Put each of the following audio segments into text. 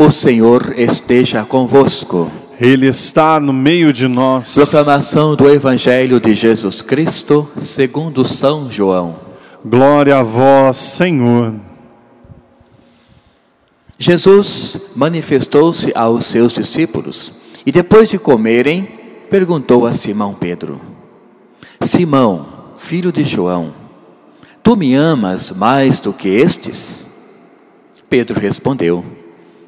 O Senhor esteja convosco. Ele está no meio de nós. Proclamação do Evangelho de Jesus Cristo, segundo São João. Glória a vós, Senhor. Jesus manifestou-se aos seus discípulos e, depois de comerem, perguntou a Simão Pedro: Simão, filho de João, tu me amas mais do que estes? Pedro respondeu: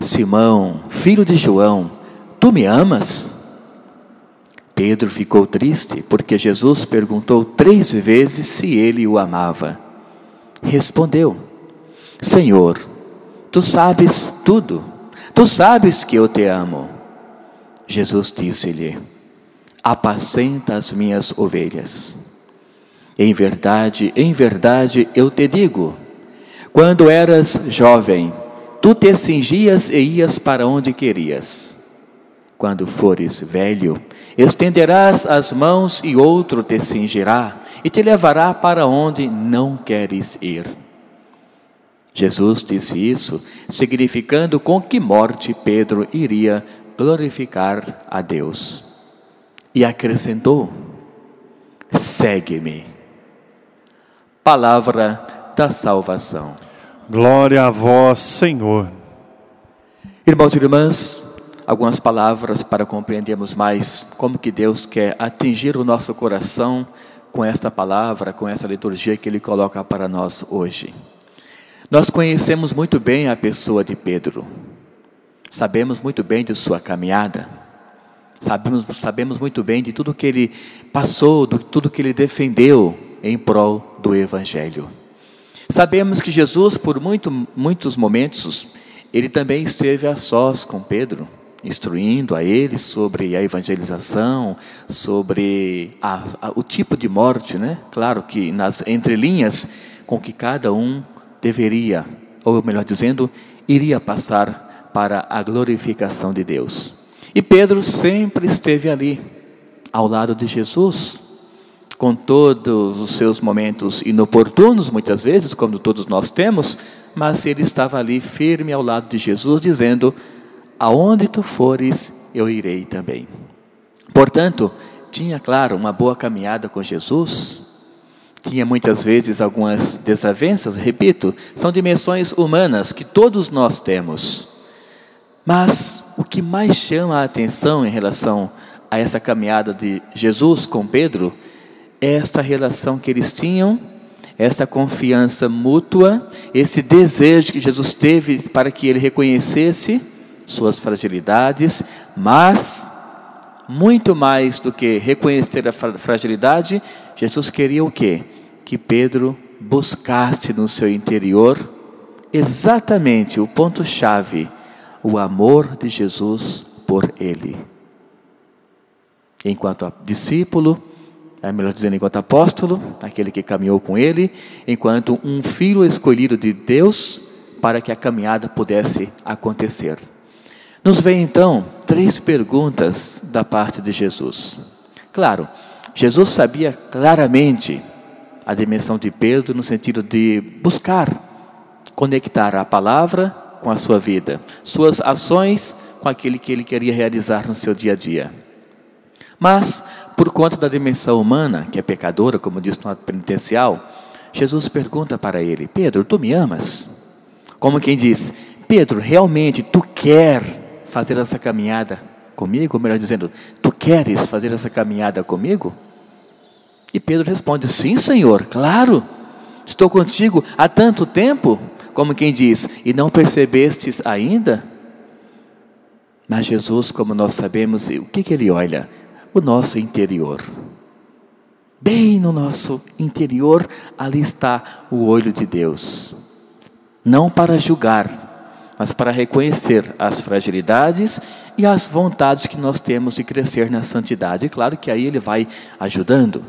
Simão, filho de João, tu me amas? Pedro ficou triste porque Jesus perguntou três vezes se ele o amava. Respondeu: Senhor, tu sabes tudo, tu sabes que eu te amo. Jesus disse-lhe: Apacenta as minhas ovelhas. Em verdade, em verdade eu te digo: quando eras jovem, Tu te cingias e ias para onde querias. Quando fores velho, estenderás as mãos e outro te cingirá e te levará para onde não queres ir. Jesus disse isso, significando com que morte Pedro iria glorificar a Deus. E acrescentou: Segue-me. Palavra da salvação. Glória a vós, Senhor. Irmãos e irmãs, algumas palavras para compreendermos mais como que Deus quer atingir o nosso coração com esta palavra, com essa liturgia que Ele coloca para nós hoje. Nós conhecemos muito bem a pessoa de Pedro, sabemos muito bem de sua caminhada, sabemos, sabemos muito bem de tudo que ele passou, de tudo que ele defendeu em prol do Evangelho. Sabemos que Jesus, por muito, muitos momentos, ele também esteve a sós com Pedro, instruindo a ele sobre a evangelização, sobre a, a, o tipo de morte, né? Claro que nas entrelinhas com que cada um deveria, ou melhor dizendo, iria passar para a glorificação de Deus. E Pedro sempre esteve ali, ao lado de Jesus, com todos os seus momentos inoportunos, muitas vezes, como todos nós temos, mas ele estava ali firme ao lado de Jesus, dizendo: Aonde tu fores, eu irei também. Portanto, tinha, claro, uma boa caminhada com Jesus, tinha muitas vezes algumas desavenças, repito, são dimensões humanas que todos nós temos. Mas o que mais chama a atenção em relação a essa caminhada de Jesus com Pedro esta relação que eles tinham, essa confiança mútua, esse desejo que Jesus teve para que ele reconhecesse suas fragilidades, mas muito mais do que reconhecer a fragilidade, Jesus queria o quê? Que Pedro buscasse no seu interior exatamente o ponto-chave, o amor de Jesus por ele. Enquanto discípulo, é melhor dizendo, enquanto apóstolo, aquele que caminhou com ele, enquanto um filho escolhido de Deus para que a caminhada pudesse acontecer. Nos vem então três perguntas da parte de Jesus. Claro, Jesus sabia claramente a dimensão de Pedro no sentido de buscar conectar a palavra com a sua vida, suas ações com aquele que ele queria realizar no seu dia a dia. Mas, por conta da dimensão humana, que é pecadora, como diz no ato penitencial, Jesus pergunta para ele: Pedro, tu me amas? Como quem diz: Pedro, realmente tu quer fazer essa caminhada comigo? Ou melhor dizendo, tu queres fazer essa caminhada comigo? E Pedro responde: Sim, Senhor, claro, estou contigo há tanto tempo. Como quem diz: E não percebestes ainda? Mas Jesus, como nós sabemos, o que, que ele olha? O nosso interior. Bem no nosso interior, ali está o olho de Deus. Não para julgar, mas para reconhecer as fragilidades e as vontades que nós temos de crescer na santidade. E claro que aí ele vai ajudando.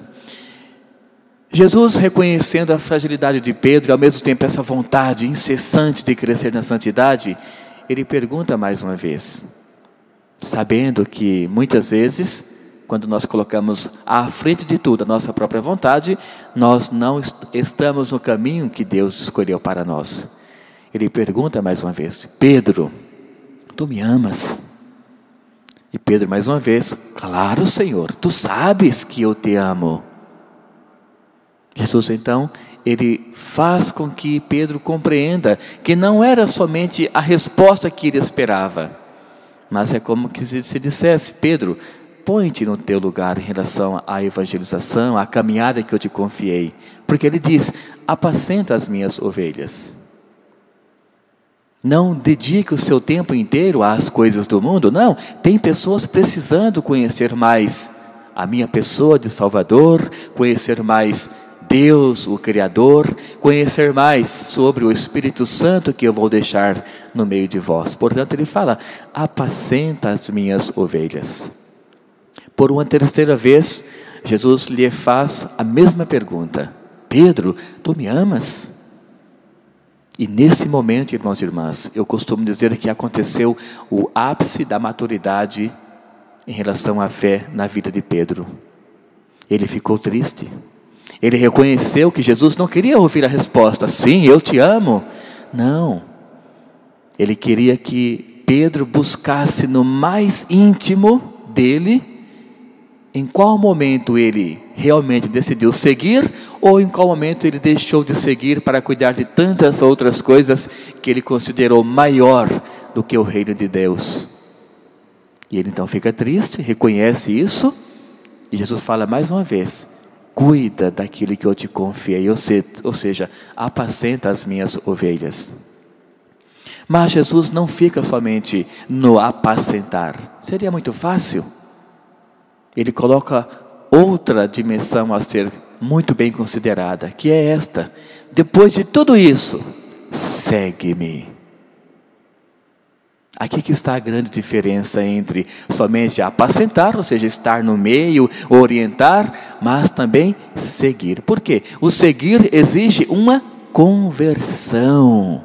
Jesus, reconhecendo a fragilidade de Pedro e ao mesmo tempo essa vontade incessante de crescer na santidade, ele pergunta mais uma vez, sabendo que muitas vezes, quando nós colocamos à frente de tudo a nossa própria vontade, nós não estamos no caminho que Deus escolheu para nós. Ele pergunta mais uma vez: Pedro, tu me amas? E Pedro, mais uma vez: Claro, Senhor, tu sabes que eu te amo. Jesus, então, ele faz com que Pedro compreenda que não era somente a resposta que ele esperava, mas é como que se dissesse: Pedro, põe-te no teu lugar em relação à evangelização, à caminhada que eu te confiei. Porque ele diz: apacenta as minhas ovelhas. Não dedique o seu tempo inteiro às coisas do mundo, não. Tem pessoas precisando conhecer mais a minha pessoa de Salvador, conhecer mais Deus, o Criador, conhecer mais sobre o Espírito Santo que eu vou deixar no meio de vós. Portanto, ele fala: apacenta as minhas ovelhas. Por uma terceira vez, Jesus lhe faz a mesma pergunta: Pedro, tu me amas? E nesse momento, irmãos e irmãs, eu costumo dizer que aconteceu o ápice da maturidade em relação à fé na vida de Pedro. Ele ficou triste. Ele reconheceu que Jesus não queria ouvir a resposta, sim, eu te amo. Não. Ele queria que Pedro buscasse no mais íntimo dele em qual momento ele realmente decidiu seguir ou em qual momento ele deixou de seguir para cuidar de tantas outras coisas que ele considerou maior do que o reino de Deus. E ele então fica triste, reconhece isso, e Jesus fala mais uma vez: cuida daquilo que eu te confiei, ou seja, apacenta as minhas ovelhas. Mas Jesus não fica somente no apacentar, seria muito fácil. Ele coloca outra dimensão a ser muito bem considerada, que é esta: depois de tudo isso, segue-me. Aqui que está a grande diferença entre somente apacentar, ou seja, estar no meio, orientar, mas também seguir. Por quê? O seguir exige uma conversão.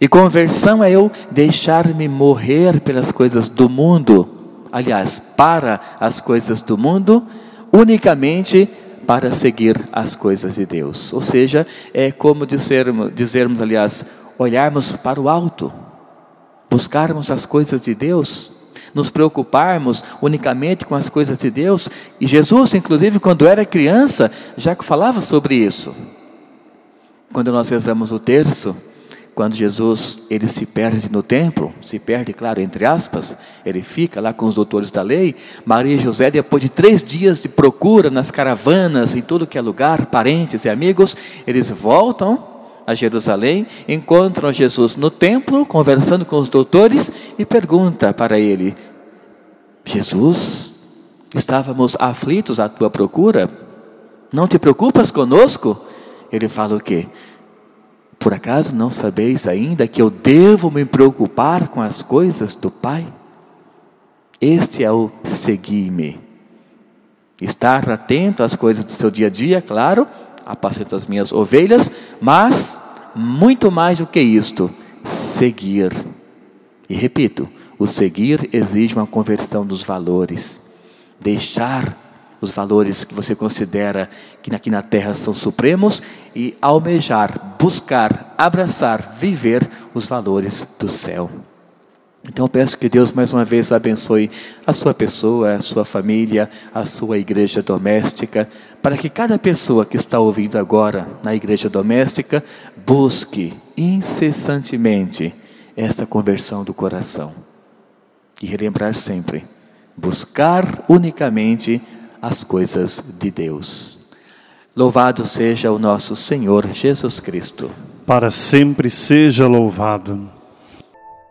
E conversão é eu deixar-me morrer pelas coisas do mundo aliás, para as coisas do mundo, unicamente para seguir as coisas de Deus. Ou seja, é como dizermos, dizermos aliás, olharmos para o alto, buscarmos as coisas de Deus, nos preocuparmos unicamente com as coisas de Deus. E Jesus, inclusive, quando era criança, já falava sobre isso. Quando nós rezamos o terço, quando Jesus ele se perde no templo, se perde, claro, entre aspas, ele fica lá com os doutores da lei. Maria e José, depois de três dias de procura nas caravanas, em todo que é lugar, parentes e amigos, eles voltam a Jerusalém, encontram Jesus no templo, conversando com os doutores e pergunta para ele: Jesus, estávamos aflitos à tua procura? Não te preocupas conosco? Ele fala o quê? Por acaso não sabeis ainda que eu devo me preocupar com as coisas do Pai? Este é o seguir-me. Estar atento às coisas do seu dia a dia, claro, apacento as minhas ovelhas, mas muito mais do que isto, seguir. E repito, o seguir exige uma conversão dos valores. Deixar os valores que você considera que aqui na terra são supremos e almejar, buscar, abraçar, viver os valores do céu. Então peço que Deus mais uma vez abençoe a sua pessoa, a sua família, a sua igreja doméstica, para que cada pessoa que está ouvindo agora na igreja doméstica busque incessantemente esta conversão do coração. E relembrar sempre, buscar unicamente as coisas de Deus. Louvado seja o nosso Senhor Jesus Cristo. Para sempre seja louvado.